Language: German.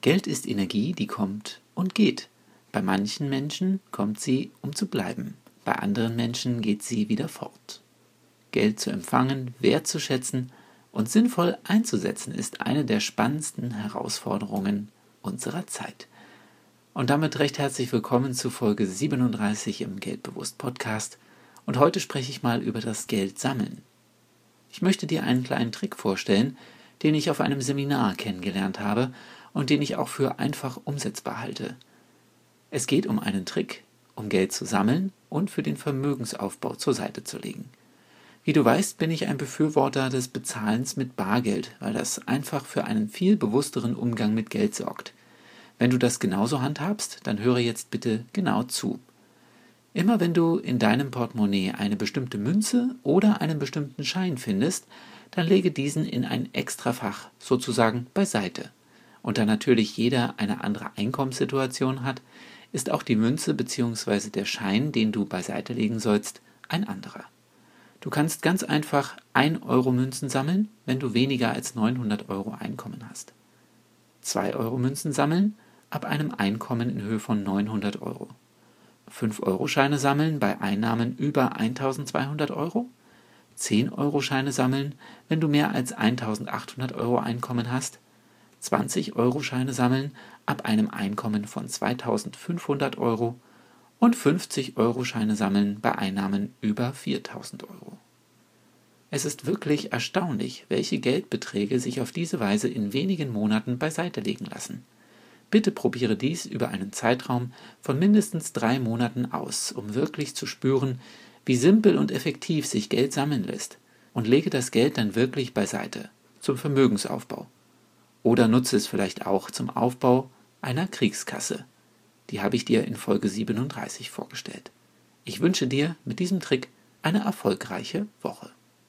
Geld ist Energie, die kommt und geht. Bei manchen Menschen kommt sie, um zu bleiben. Bei anderen Menschen geht sie wieder fort. Geld zu empfangen, wertzuschätzen und sinnvoll einzusetzen ist eine der spannendsten Herausforderungen unserer Zeit. Und damit recht herzlich willkommen zu Folge 37 im Geldbewusst Podcast. Und heute spreche ich mal über das Geld sammeln. Ich möchte dir einen kleinen Trick vorstellen, den ich auf einem Seminar kennengelernt habe und den ich auch für einfach umsetzbar halte. Es geht um einen Trick, um Geld zu sammeln und für den Vermögensaufbau zur Seite zu legen. Wie du weißt, bin ich ein Befürworter des Bezahlens mit Bargeld, weil das einfach für einen viel bewussteren Umgang mit Geld sorgt. Wenn du das genauso handhabst, dann höre jetzt bitte genau zu. Immer wenn du in deinem Portemonnaie eine bestimmte Münze oder einen bestimmten Schein findest, dann lege diesen in ein Extrafach, sozusagen beiseite. Und da natürlich jeder eine andere Einkommenssituation hat, ist auch die Münze bzw. der Schein, den du beiseite legen sollst, ein anderer. Du kannst ganz einfach 1 Euro Münzen sammeln, wenn du weniger als 900 Euro Einkommen hast. 2 Euro Münzen sammeln ab einem Einkommen in Höhe von 900 Euro. 5 Euro Scheine sammeln bei Einnahmen über 1200 Euro. 10 Euro Scheine sammeln, wenn du mehr als 1800 Euro Einkommen hast 20-Euro-Scheine sammeln ab einem Einkommen von 2500 Euro und 50-Euro-Scheine sammeln bei Einnahmen über 4000 Euro. Es ist wirklich erstaunlich, welche Geldbeträge sich auf diese Weise in wenigen Monaten beiseite legen lassen. Bitte probiere dies über einen Zeitraum von mindestens drei Monaten aus, um wirklich zu spüren, wie simpel und effektiv sich Geld sammeln lässt, und lege das Geld dann wirklich beiseite, zum Vermögensaufbau oder nutze es vielleicht auch zum Aufbau einer Kriegskasse. Die habe ich dir in Folge 37 vorgestellt. Ich wünsche dir mit diesem Trick eine erfolgreiche Woche.